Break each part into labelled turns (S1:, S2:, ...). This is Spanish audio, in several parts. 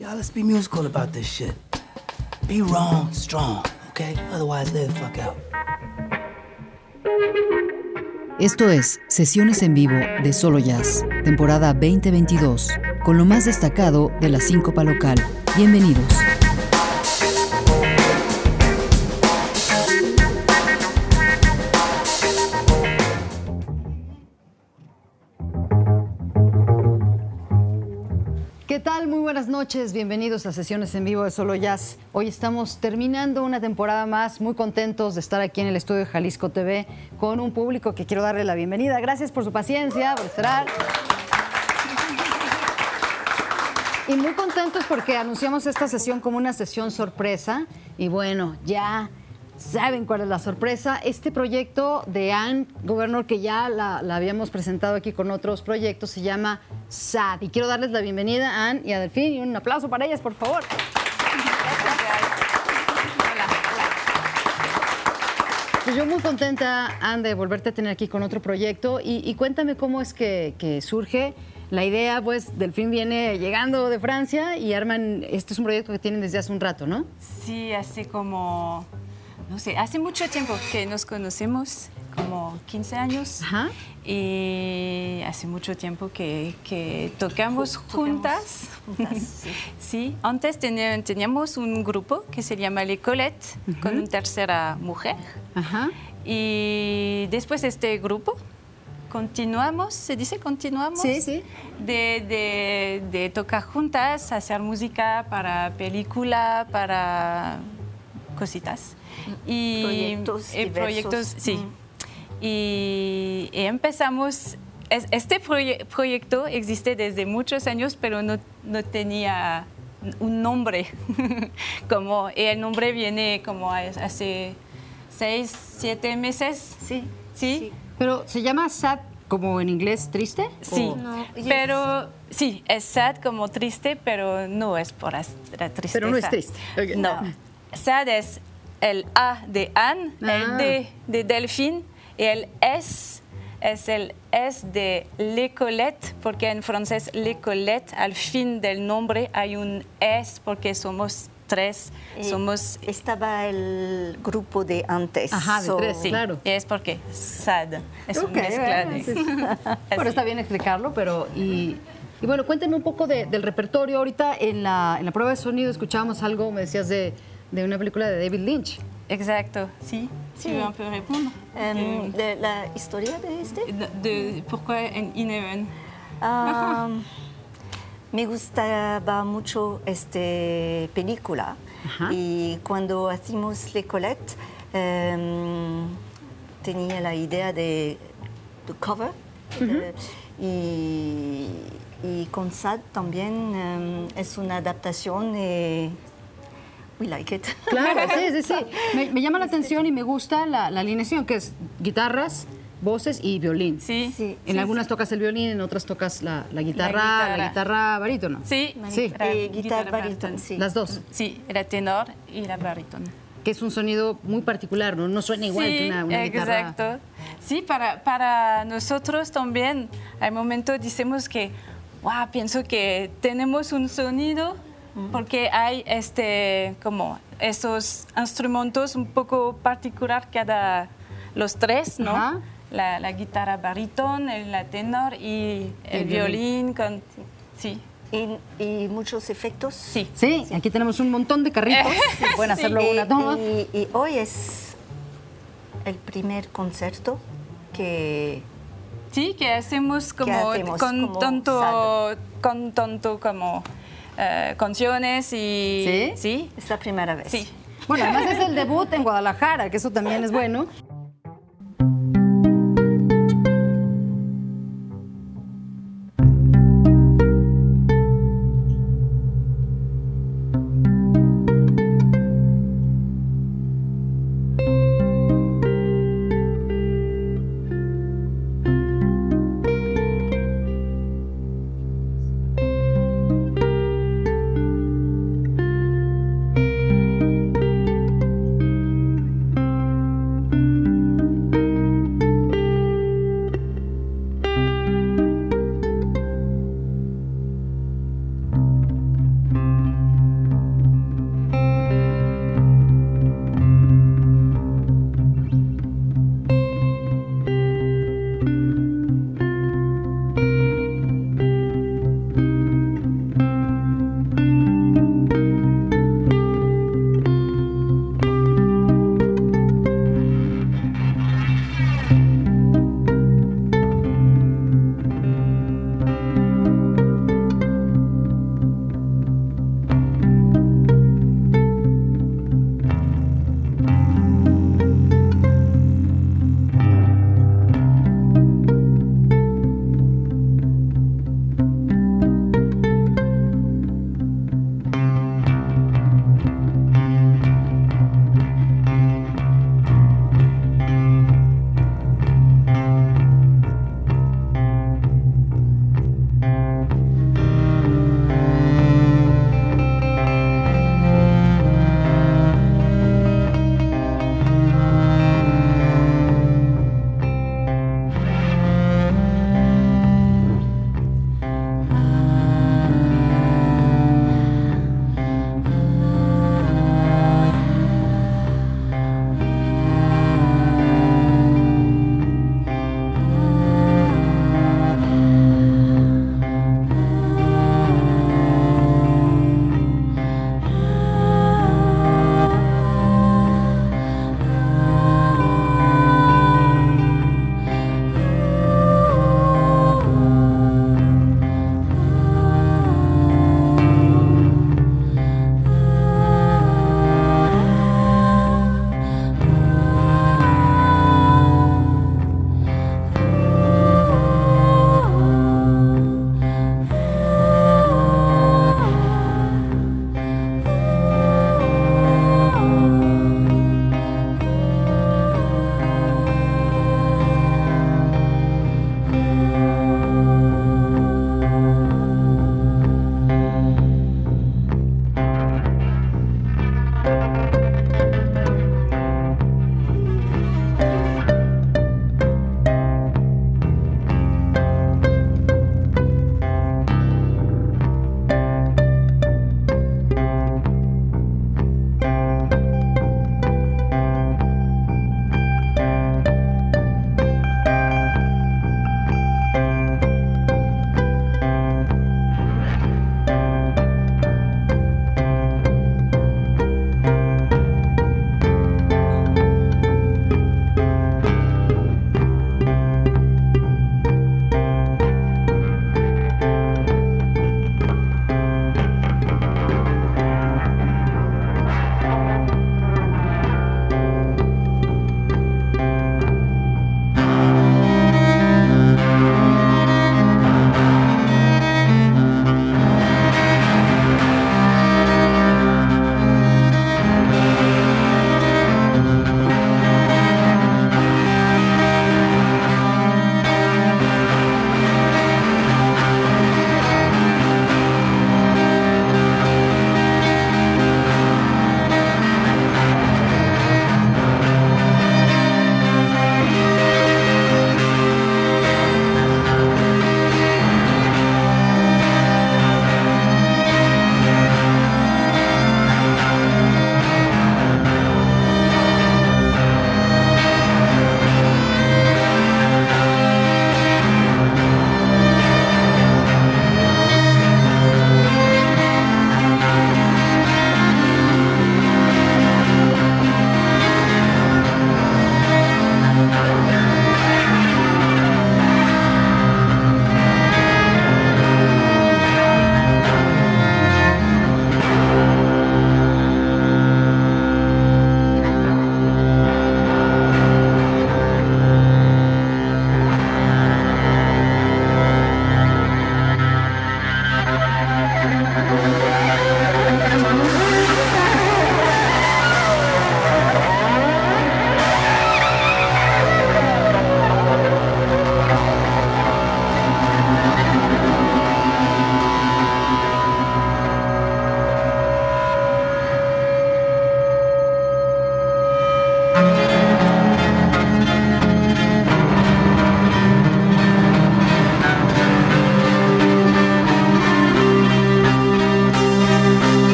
S1: Y'all, let's be musical about this shit. Be wrong, strong, okay? Otherwise, the fuck out.
S2: Esto es Sesiones en Vivo de Solo Jazz, temporada 2022, con lo más destacado de la síncopa local. Bienvenidos. Buenas noches, bienvenidos a sesiones en vivo de Solo Jazz. Hoy estamos terminando una temporada más, muy contentos de estar aquí en el estudio de Jalisco TV con un público que quiero darle la bienvenida. Gracias por su paciencia, por esperar. Y muy contentos porque anunciamos esta sesión como una sesión sorpresa. Y bueno, ya saben cuál es la sorpresa. Este proyecto de Anne Governor, que ya la, habíamos presentado aquí con otros proyectos, se llama SAD. Y quiero darles la bienvenida a Anne y a Delfín y un aplauso para ellas, por favor. Pues yo muy contenta, Anne, de volverte a tener aquí con otro proyecto. Y, cuéntame cómo es que, surge la idea, pues Delfín viene llegando de Francia y arman, este es un proyecto que tienen desde hace un rato, ¿no?
S3: Sí, hace como, no sé, hace mucho tiempo que nos conocemos, como 15 años.
S2: Ajá.
S3: Y hace mucho tiempo que, que tocamos juntas.
S4: juntas,
S3: sí. antes tenía- teníamos un grupo que se llama Les Colettes, con una tercera mujer.
S2: Ajá.
S3: Y después este grupo continuamos, se dice continuamos,
S2: Sí, sí.
S3: De, de- de tocar juntas, hacer música para película, para cositas. Y,
S4: Proyectos
S3: proyectos, sí.
S4: Mm.
S3: Y, y empezamos, es- este proye- proyecto existe desde muchos años, pero no, no tenía un nombre. como, y el nombre viene como hace seis, siete meses.
S4: Sí.
S3: ¿Sí?
S2: Pero se llama SAD como en inglés triste.
S3: Sí,
S2: ¿O-
S4: No, y
S3: pero sí, es sad como triste, pero no es por la tristeza.
S2: Pero no es triste.
S3: No, sad es el A de Anne,
S2: Ah.
S3: el D de Delphine y el S es el S de L'Écolette, porque en francés L'Écolette, al fin del nombre hay un S porque somos tres,
S4: Y
S3: somos...
S4: Estaba el grupo de antes.
S2: Ajá, de
S4: so-
S2: tres,
S3: Sí,
S2: claro.
S3: y es porque sad, es
S2: Ok,
S3: una mezcla
S2: bueno,
S3: de...
S2: sí. Bueno, está bien explicarlo, pero y, y bueno, cuéntenme un poco de- del repertorio. Ahorita en la, en la prueba de sonido escuchábamos algo, me decías de, de una película de David Lynch.
S3: Exacto, sí.
S4: Sí.
S3: Tu veux un peu répondre
S4: Em, de la historia de este.
S3: de, de- pourquoi en Ineven
S4: Ah, me gustaba mucho esta película
S2: Ajá.
S4: y cuando hacimos Le Colette em, tenía la idea de, de cover de- y, y con Sad también em, es una adaptación y we like it.
S2: Claro, sí, sí, sí. Me, me llama la atención y me gusta la, la alineación, que es guitarras, voces y violín.
S3: Sí.
S4: Sí.
S2: En algunas tocas el violín, en otras tocas la, la guitarra, la
S3: guitarra.
S2: guitarra, barítono.
S3: Sí,
S2: Sí.
S4: Y guitarra baríton,
S3: baríton.
S4: sí.
S2: Las dos.
S3: Sí, era tenor y la baríton.
S2: Que es un sonido muy particular, ¿no? No suena igual
S3: sí,
S2: que una, una guitarra.
S3: exacto. Sí, para, para nosotros también, al momento decimos que, wow, pienso que tenemos un sonido porque hay este, como esos instrumentos un poco particular cada los tres, ¿no?
S2: Ajá.
S3: La, la guitarra baríton, el la tenor y el,
S2: El violín.
S3: violín. con, sí,
S4: Y, y muchos efectos.
S3: sí.
S2: Sí, aquí tenemos un montón de carritos.
S3: Sí.
S2: Pueden hacerlo
S4: Y,
S2: una toma.
S4: y- y hoy es el primer concierto que
S3: Sí, que hacemos como
S4: hacemos
S3: con
S4: como
S3: tanto, con tanto como eh, canciones y
S2: ¿Sí?
S3: sí,
S4: es la primera vez.
S3: sí.
S2: Bueno, además es el debut en Guadalajara, que eso también es bueno.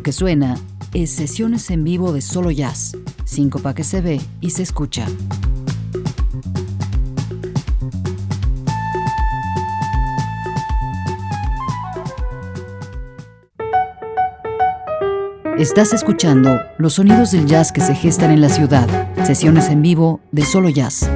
S5: Lo que suena es sesiones en vivo de solo jazz, síncopa que se ve y se escucha. Estás escuchando los sonidos del jazz que se gestan en la ciudad, sesiones en vivo de solo jazz.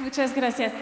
S3: Muchas, gracias.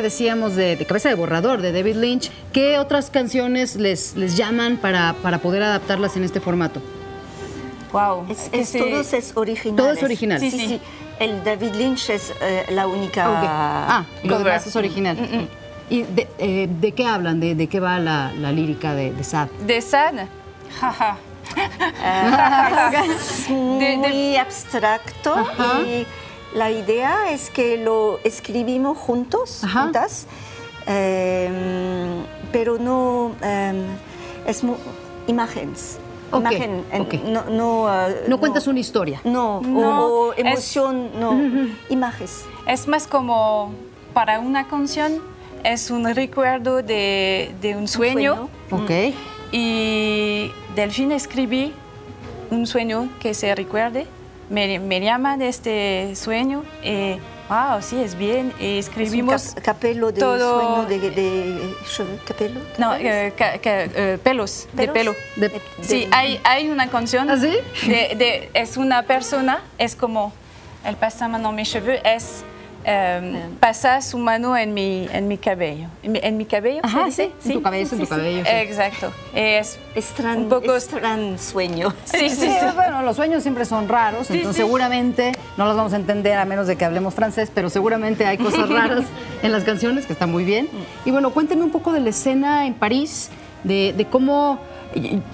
S2: Que decíamos de, de Cabeza de Borrador, de David Lynch, ¿qué otras canciones les, les llaman para, para poder adaptarlas en este formato?
S3: Wow.
S4: Es, es-
S3: sí.
S4: todos es original.
S2: Todo es original.
S4: Sí,
S3: Sí,
S4: sí,
S3: sí.
S4: El David Lynch es eh, la única.
S2: Ok. Ah, lo demás es original. ¿Y de, eh, de qué hablan? ¿De, de qué va la, la lírica de, de Sad?
S3: De Sad. Jaja.
S4: Es muy abstracto
S2: Ajá.
S4: y la idea es que lo escribimos juntos,
S2: Ajá.
S4: juntas, eh, pero no eh, es imágenes. Imagen, no, no,
S2: No cuentas una historia.
S4: No,
S3: No,
S4: o, o
S3: es-
S4: emoción, no, imágenes.
S3: Es más como para una canción, es un recuerdo de, de un sueño.
S4: sueño.
S2: Ok.
S3: Y Delfín escribí un sueño que se recuerde. Me, me llama de este sueño. Y, wow, sí, es bien. Y
S4: Es un
S3: escribimos.
S4: cap- capelo de
S3: todo-
S4: sueño de, de cheveux, capelo.
S3: No, eh, ca- ca- eh, pelos, de
S4: ¿Pelos?
S3: pelo.
S2: De-
S4: De-
S3: Sí, hay, hay una canción.
S2: ¿Ah, sí?
S3: es una persona, es como el pasa mano mis cheveux, es eh, pasa su mano en mi, en mi cabello. En mi, en mi cabello,
S2: Ajá, sí, en tu cabeza, en tu cabello. sí.
S3: Exacto. Es
S4: Es gran,
S3: un poco-
S4: es gran sueño.
S3: Sí, sí,
S2: Sí,
S3: sí.
S2: bueno, los sueños siempre son raros,
S3: Sí,
S2: entonces
S3: sí.
S2: seguramente no los vamos a entender a menos de que hablemos francés, pero seguramente hay cosas raras en las canciones que están muy bien. Y bueno, cuéntenme un poco de la escena en París, de, de cómo...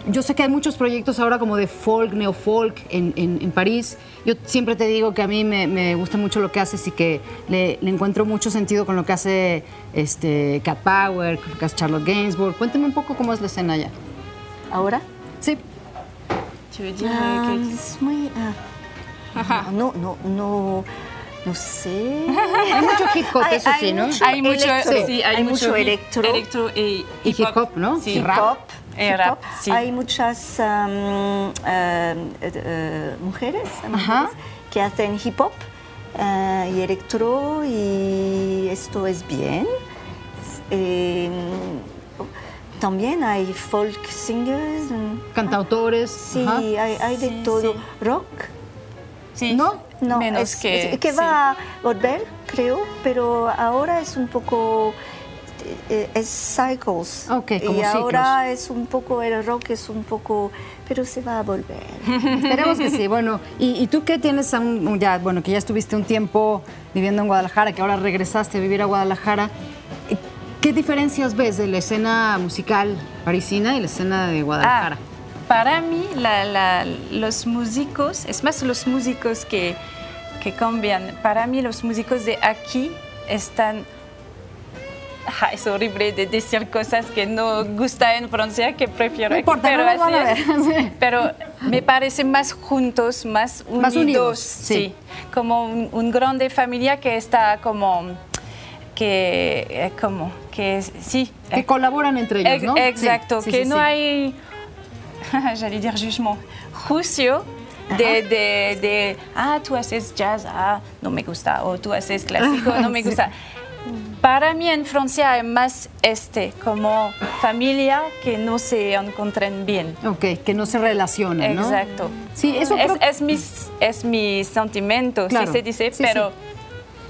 S2: Yo sé que hay muchos proyectos ahora como de folk, neofolk en, en, en París. Yo siempre te digo que a mí me, me gusta mucho lo que haces y que le, le encuentro mucho sentido con lo que hace este, Cat Power, con lo que hace Charlotte Gainsbourg. Cuéntenme un poco cómo es la escena allá.
S4: Ahora.
S2: Sí.
S4: Ah, es muy. ah, no, no, no, no sé.
S2: Hay mucho hip hop, eso sí, ¿no?
S4: mucho
S3: hay mucho,
S4: electro,
S3: sí,
S4: hay mucho electro.
S3: electro y,
S2: Y hip hop, ¿no?
S3: Sí.
S4: Hip
S2: rap.
S4: hop.
S3: Eh,
S4: hip
S3: rap, sí.
S4: Hay muchas um, um, eh, mujeres, que hacen hip hop eh, y electro y esto es bien. Eh, también hay folk singers. mm,
S2: Cantautores.
S4: Sí,
S2: ajá.
S4: hay, hay de
S3: Sí,
S4: todo.
S3: sí.
S4: Rock.
S3: Sí,
S2: ¿No?
S4: No,
S3: menos
S4: es,
S3: que,
S4: es- que va a volver, creo, pero ahora es un poco eh, es cycles.
S2: Ok, como
S4: y ahora es un poco el rock es un poco, pero se va a volver.
S2: Esperemos que sí. Bueno, ¿y, y tú qué tienes aún, un- ya, bueno, que ya estuviste un tiempo viviendo en Guadalajara, que ahora regresaste a vivir a Guadalajara? eh, ¿Qué diferencias ves de la escena musical parisina y la escena de Guadalajara?
S3: Ah, para mí, la- la- los músicos, es más los músicos que, que cambian. Para mí, los músicos de aquí están. Es horrible de decir cosas que no gusta en Francia, que prefiero
S2: No importa,
S3: pero
S2: no nos van a
S3: así
S2: ver, sí.
S3: Pero me parece más juntos, más unidos.
S2: Más unidos, sí.
S3: Como un, un grande familia que está como. que. eh, como. que sí.
S2: Que colaboran entre ellos, ¿no?
S3: Exacto,
S2: Sí, sí,
S3: que
S2: sí,
S3: no
S2: sí.
S3: hay, j'allais dire jugement, juicio de, de, de, ah, tú haces jazz, ah, no me gusta, o tú haces clásico, no me
S2: Sí.
S3: gusta. Para mí en Francia hay más este, como familia que no se encuentran bien.
S2: Ok, que no se relacionan, ¿no?
S3: Exacto.
S2: Sí, eso
S3: es,
S2: creo-
S3: es, mis, es mi sentimiento,
S2: Claro,
S3: si se dice,
S2: sí,
S3: pero
S2: sí.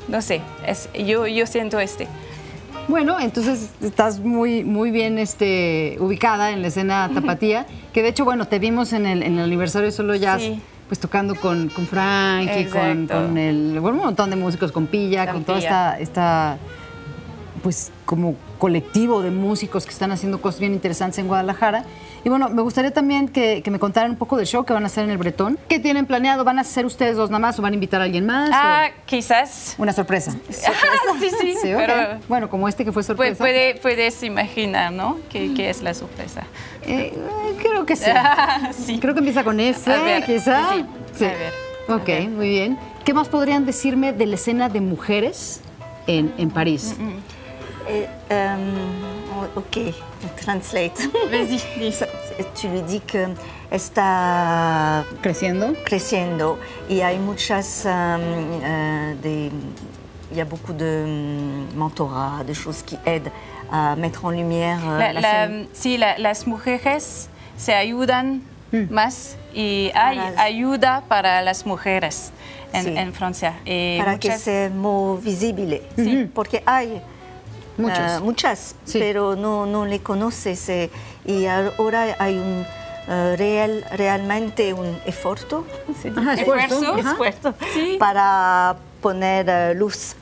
S3: no sé, es, yo, yo siento este.
S2: Bueno, entonces estás muy, muy bien este, ubicada en la escena tapatía, que de hecho, bueno, te vimos en el, en el aniversario de Solo Jazz,
S3: Sí.
S2: Pues tocando con, con Frank y con, el, bueno, un montón de músicos, con Pilla, con toda esta, esta, pues como colectivo de músicos que están haciendo cosas bien interesantes en Guadalajara. Y bueno, me gustaría también que, que me contaran un poco del show que van a hacer en el Bretón. ¿Qué tienen planeado? ¿Van a hacer ustedes dos nada más o van a invitar a alguien más?
S3: Ah, quizás.
S2: una sorpresa.
S3: Ah, sí, sí,
S2: Sí, ok.
S3: pero
S2: Bueno, como este que fue
S3: Pu-
S2: sorpresa.
S3: puede- puedes imaginar, ¿no? ¿Qué, qué es la sorpresa?
S2: Eh, eh, creo que sí.
S3: sí.
S2: Creo que empieza con F,
S3: A ver,
S2: quizá.
S3: sí, a ver, a
S2: Ok,
S3: ver.
S2: muy bien. ¿Qué más podrían decirme de la escena de mujeres en, en París?
S4: Et, euh, ok, translate.
S3: Vas-y, dis.
S4: Tu lui dis que está
S2: ¿Creciendo?
S4: creciendo y hay muchas um, euh, des- il y a beaucoup de um, mentorat, de choses qui aident à mettre en lumière euh,
S3: La-
S4: la,
S3: la- sí, la- las mujeres se ayudan más y hay
S4: Para-
S3: ayuda para las mujeres en,
S4: Sí.
S3: en Francia. Y
S4: para que
S3: muchas-
S4: sea muy visible. Porque hay
S2: Muchos.
S4: ah, muchas,
S2: Sí.
S4: pero no, no le conoces. eh, y ahora hay un eh, real, realmente un esfuerzo,
S2: esfuerzo,
S3: Esfuerzo.
S2: ajá.
S4: Esfuerzo
S3: Sí.
S4: para poner eh, luz.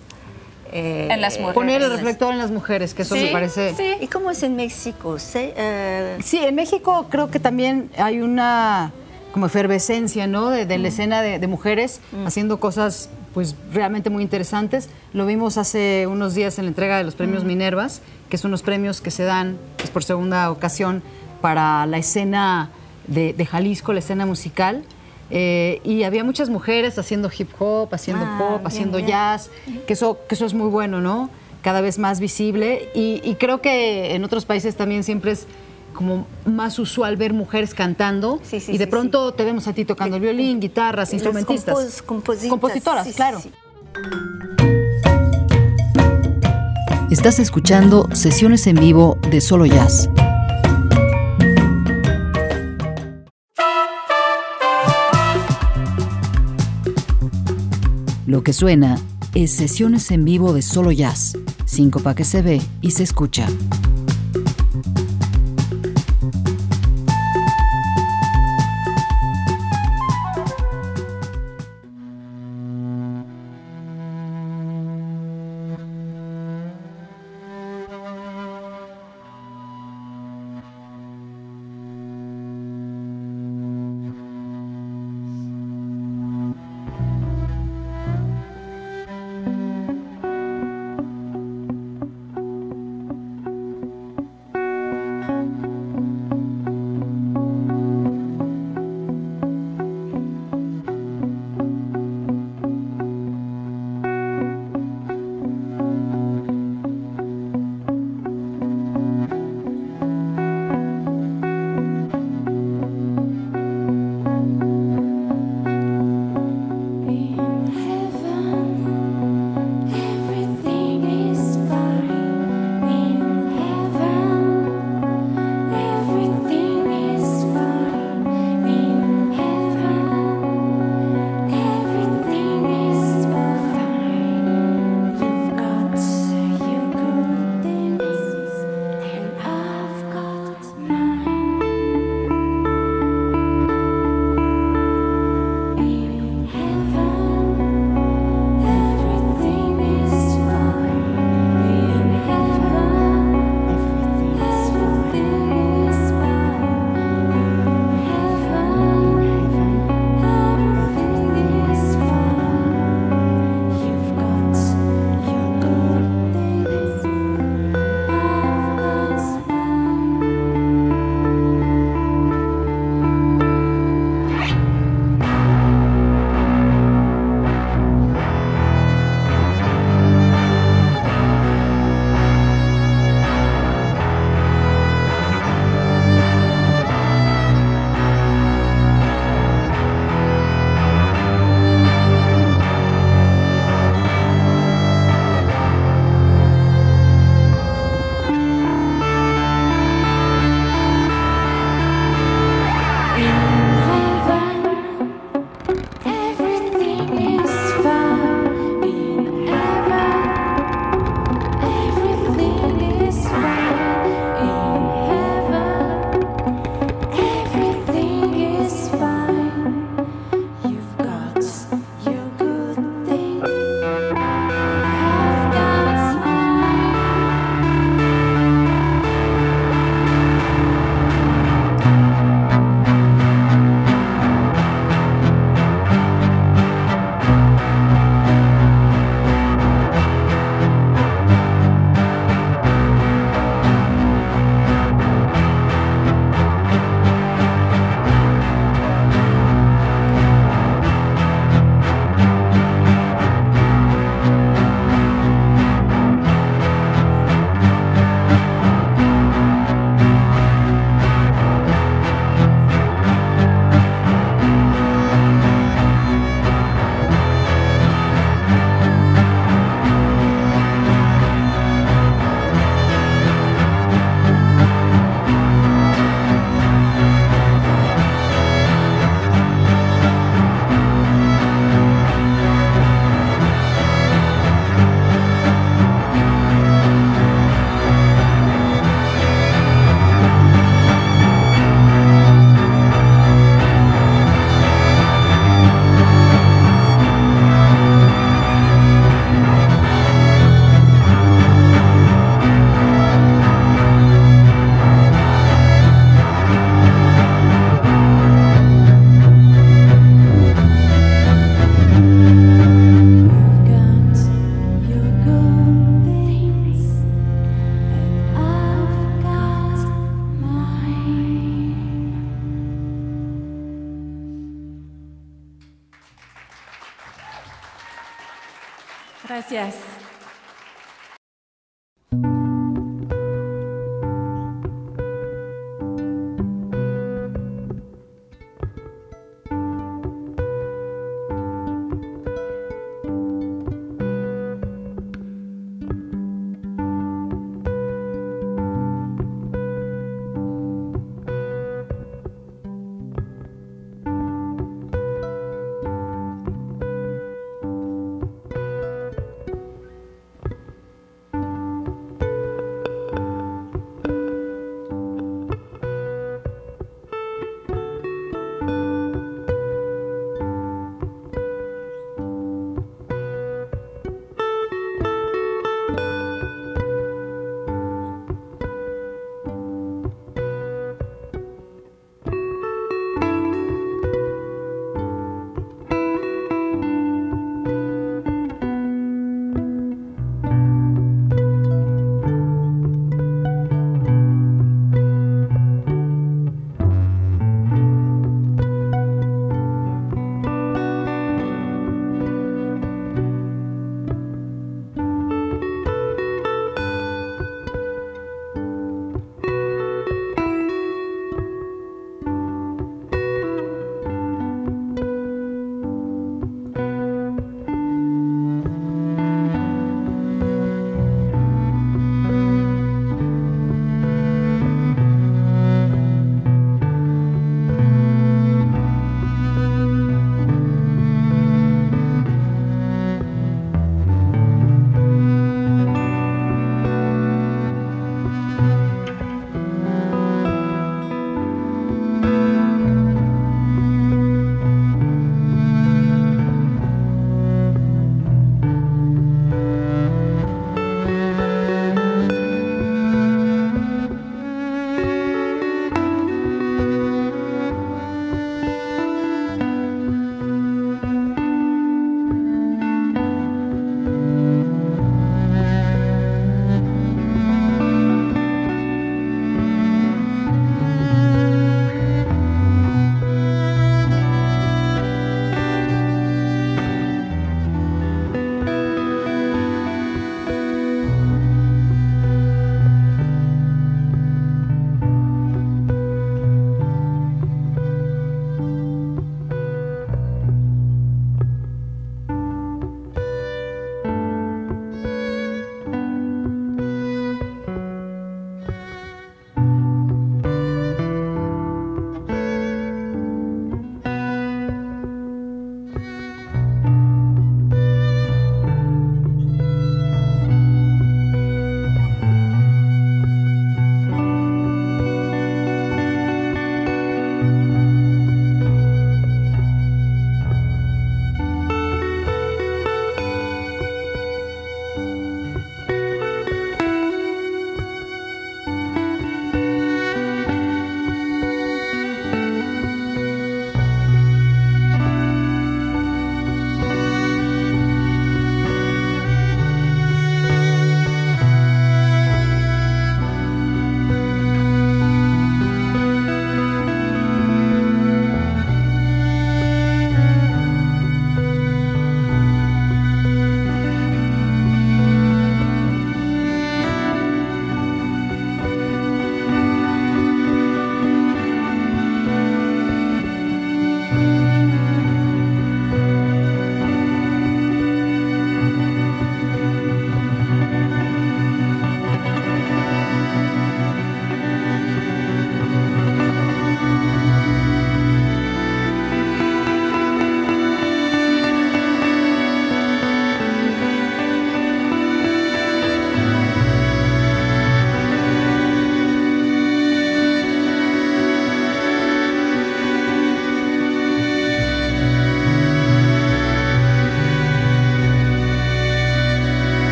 S4: eh,
S3: En las mujeres.
S2: Poner el reflector en las mujeres, que eso
S3: Sí,
S2: me parece...
S3: sí.
S4: ¿Y cómo es en México? ¿Sí? Eh,
S2: Sí, en México creo que también hay una como efervescencia, ¿no? De, de la escena de, de mujeres haciendo cosas pues realmente muy interesantes. Lo vimos hace unos días en la entrega de los premios Minervas, que son unos premios que se dan pues, por segunda ocasión para la escena de, de Jalisco, la escena musical. Eh, y había muchas mujeres haciendo hip hop, haciendo
S4: Ah,
S2: pop,
S4: bien,
S2: haciendo
S4: bien.
S2: jazz, que eso, que eso es muy bueno, ¿no? Cada vez más visible. Y, y creo que en otros países también siempre es como más usual ver mujeres cantando
S4: Sí, sí,
S2: y de
S4: sí,
S2: pronto te vemos a ti tocando el violín, guitarras,
S4: Las
S2: instrumentistas.
S4: compos- compositas,
S2: Compositoras, claro.
S4: sí.
S5: Estás escuchando sesiones en vivo de Solo Jazz. Lo que suena es sesiones en vivo de Solo Jazz, síncopa que se ve y se escucha.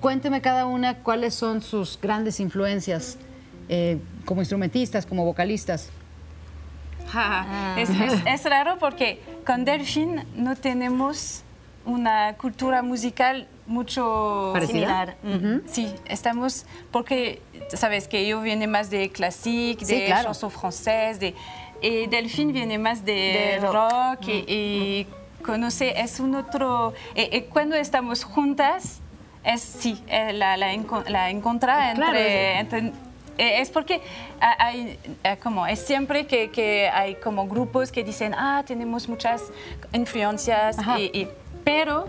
S2: Cuénteme cada una cuáles son sus grandes influencias eh, como instrumentistas, como vocalistas.
S3: Ja, es, es- es raro porque con Delfín no tenemos una cultura musical mucho
S2: ¿Parecida?
S3: similar. Sí, estamos porque sabes que yo viene más de
S2: Sí,
S3: de
S2: claro.
S3: chanson francés, de y Delfín viene más de,
S4: De rock.
S3: rock, y, y conoce es un otro. y- y cuando estamos juntas es sí eh, la la, enco- la encontra
S2: Claro,
S3: entre, entre- eh, es porque ha- hay, eh, como, es siempre que, que hay como grupos que dicen, ah, tenemos muchas influencias, y, y- pero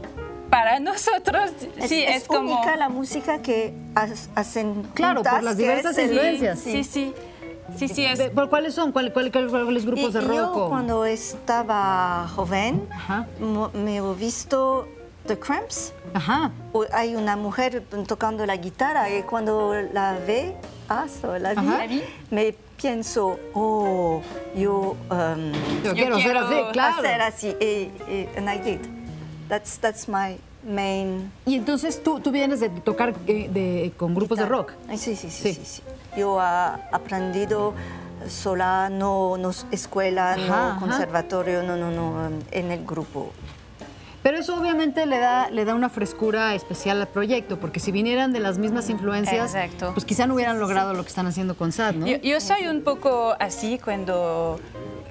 S3: para nosotros
S4: Es,
S3: sí
S4: es
S3: es, como...
S4: única la música que ha- hacen
S2: Claro, por las diversas influencias.
S3: Sí, sí, sí, sí, es...
S2: De- ¿por ¿Cuáles son? ¿Cuál- cuál- cuál- ¿Cuáles grupos
S4: Y-
S2: de rock?
S4: Yo cuando estaba joven
S2: Ajá.
S4: me he visto The Cramps.
S2: Ajá.
S4: Hay una mujer tocando la guitarra y cuando la ve, ah, so, la vi,
S2: Ajá.
S4: Me pienso, oh, yo um,
S2: Yo,
S3: Yo
S2: quiero, ser
S3: quiero
S2: así, claro.
S4: hacer así. Y, y- and I did. That's, that's my main
S2: Y entonces tú, tú vienes de tocar eh, de- con grupos de rock.
S4: Ay, Sí, sí,
S2: Sí.
S4: sí, sí. sí. Yo he aprendido sola, no, no escuela,
S2: Ajá,
S4: no
S2: ajá.
S4: conservatorio, no, no, no, um, en el grupo.
S2: Pero eso obviamente le da, le da una frescura especial al proyecto, porque si vinieran de las mismas influencias,
S3: Exacto.
S2: pues quizá no hubieran logrado lo que están haciendo con SAD, ¿no?
S3: Yo, yo soy un poco así cuando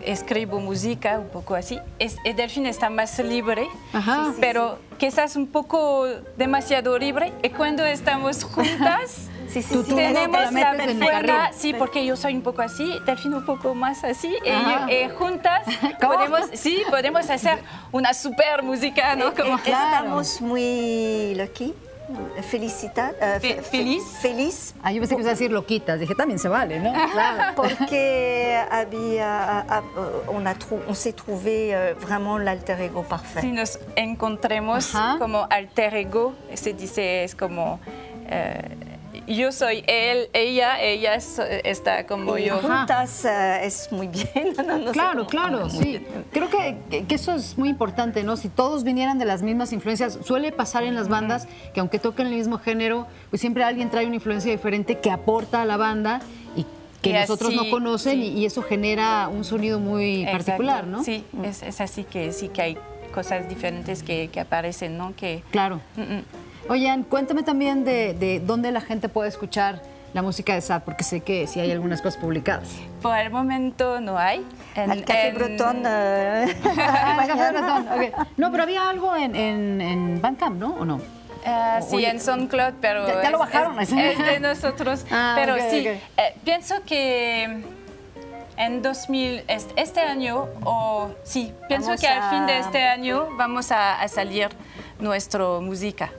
S3: escribo música, un poco así. Es, el Delfín está más libre,
S2: Ajá.
S3: Pero quizás un poco demasiado libre. Y cuando estamos juntas,
S4: Sí, sí,
S2: Tú-
S4: sí.
S2: tú
S3: tenemos
S2: te la
S3: la perfecta, sí, porque yo soy un poco así, Delfín un poco más así, y,
S2: Ajá.
S3: y juntas
S2: ¿Cómo?
S3: podemos, sí, podemos hacer una super música, ¿no? Como,
S4: Eh, Estamos muy lucky, felicitar, eh,
S3: Fe-
S4: fe-
S3: feliz.
S4: feliz
S2: Ah, yo pensé que ibas a decir loquitas. Dije, también se vale, ¿no? Claro.
S4: porque había, a- a- on, a trou- on s'est trouvé vraiment l'alter ego parfait.
S3: si nos encontremos
S2: Ajá.
S3: como alter ego, se dice, es como, eh, yo soy él, ella, ella es- está como
S4: Y
S3: yo.
S4: juntas eh, es muy bien. No, no sé
S2: Claro, claro, sí. Creo que, que- eso es muy importante, ¿no? Si todos vinieran de las mismas influencias, suele pasar en las bandas que aunque toquen el mismo género, pues siempre alguien trae una influencia diferente que aporta a la banda y que
S3: Y
S2: los otros
S3: así,
S2: no conocen
S3: sí.
S2: y, y eso genera un sonido muy
S3: Exacto.
S2: particular, ¿no?
S3: Sí, es, es así que sí que hay cosas diferentes que, que aparecen, ¿no? Que,
S2: Claro.
S3: Mm, mm.
S2: Oigan, cuéntame también de, de dónde la gente puede escuchar la música de SAD, porque sé que sí hay algunas cosas publicadas.
S3: Por el momento no hay. En-
S4: Al Café
S3: en-
S4: Breton.
S2: No, pero había algo en, en, en Bandcamp, ¿no? ¿O no?
S3: Ah, sí,
S2: Oye,
S3: en SoundCloud, pero
S2: ya- ya lo bajaron,
S3: es, es de nosotros.
S2: Ah,
S3: pero sí, eh, pienso que en 2000, est- este año, o sí, pienso
S4: Vamos
S3: que al fin de
S4: a-
S3: este año vamos a, a salir nuestra música.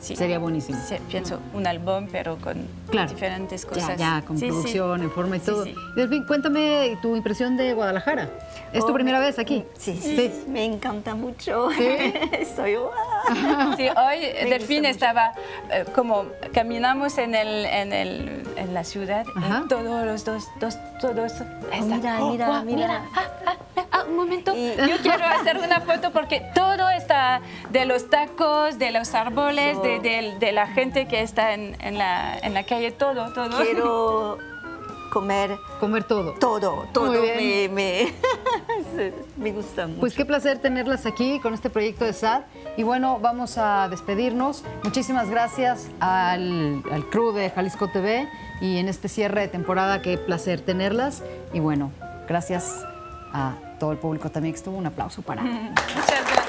S3: Sí.
S2: Sería buenísimo.
S3: Sí, pienso un álbum, pero con
S2: Claro.
S3: diferentes cosas.
S2: Ya, ya, con
S3: Sí, sí.
S2: producción, en forma y
S3: Sí,
S2: todo.
S3: sí.
S2: Delfín, cuéntame tu impresión de Guadalajara. ¿Es tu
S4: Oh,
S2: primera
S4: me-
S2: vez aquí?
S4: Sí, sí, me encanta mucho. Estoy ¡guau!
S3: Sí, hoy
S4: Me
S3: Delfín estaba eh, como caminamos en, el, en, el, en la ciudad y todos los dos, dos todos. están,
S4: mira, mira,
S3: guau,
S4: mira.
S3: Ah, ah, ah, un momento,
S4: Y-
S3: yo quiero hacer una foto porque todo está de los tacos, de los árboles, de, de- de la gente que está en, en la, en la calle, todo, todo.
S4: Quiero comer
S2: Comer todo.
S4: todo, todo
S2: Muy
S4: me, me, me gusta mucho.
S2: Pues qué placer tenerlas aquí con este proyecto de SAD. Y bueno, vamos a despedirnos. Muchísimas gracias al, al crew de Jalisco TV y en este cierre de temporada, qué placer tenerlas. Y bueno, gracias a todo el público también que estuvo. Un aplauso para.
S3: Muchas gracias.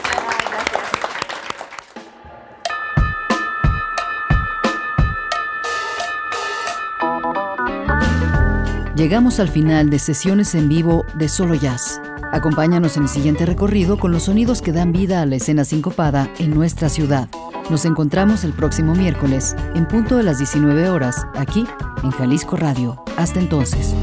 S5: Llegamos al final de sesiones en vivo de Solo Jazz. Acompáñanos en el siguiente recorrido con los sonidos que dan vida a la escena sincopada en nuestra ciudad. Nos encontramos el próximo miércoles, en punto de las 19 horas, aquí en Jalisco Radio. Hasta entonces.